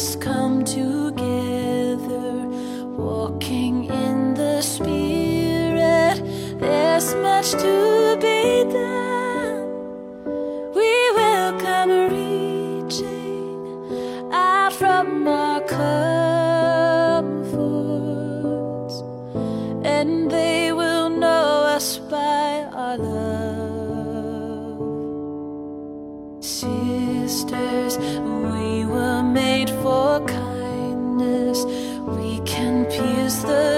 Sisters come together, walking in the Spirit. There's much to be done. We will come reaching out from our comforts, and they will know us by our love. Sisters, we were made for kindness. We can pierce the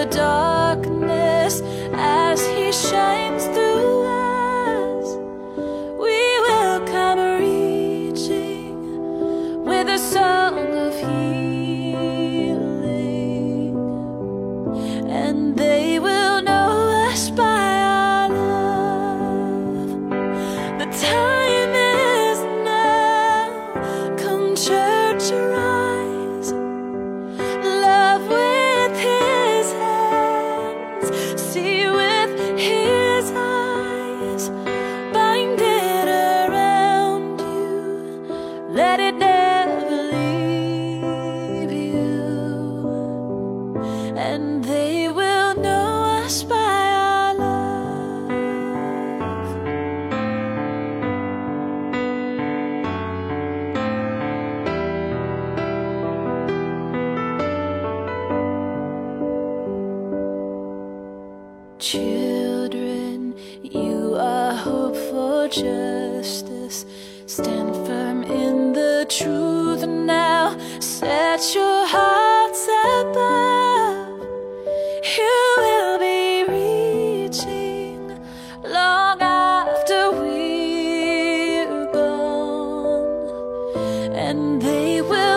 justice. Stand firm in the truth now. Set your hearts above. You will be reaching long after we're gone, and they will.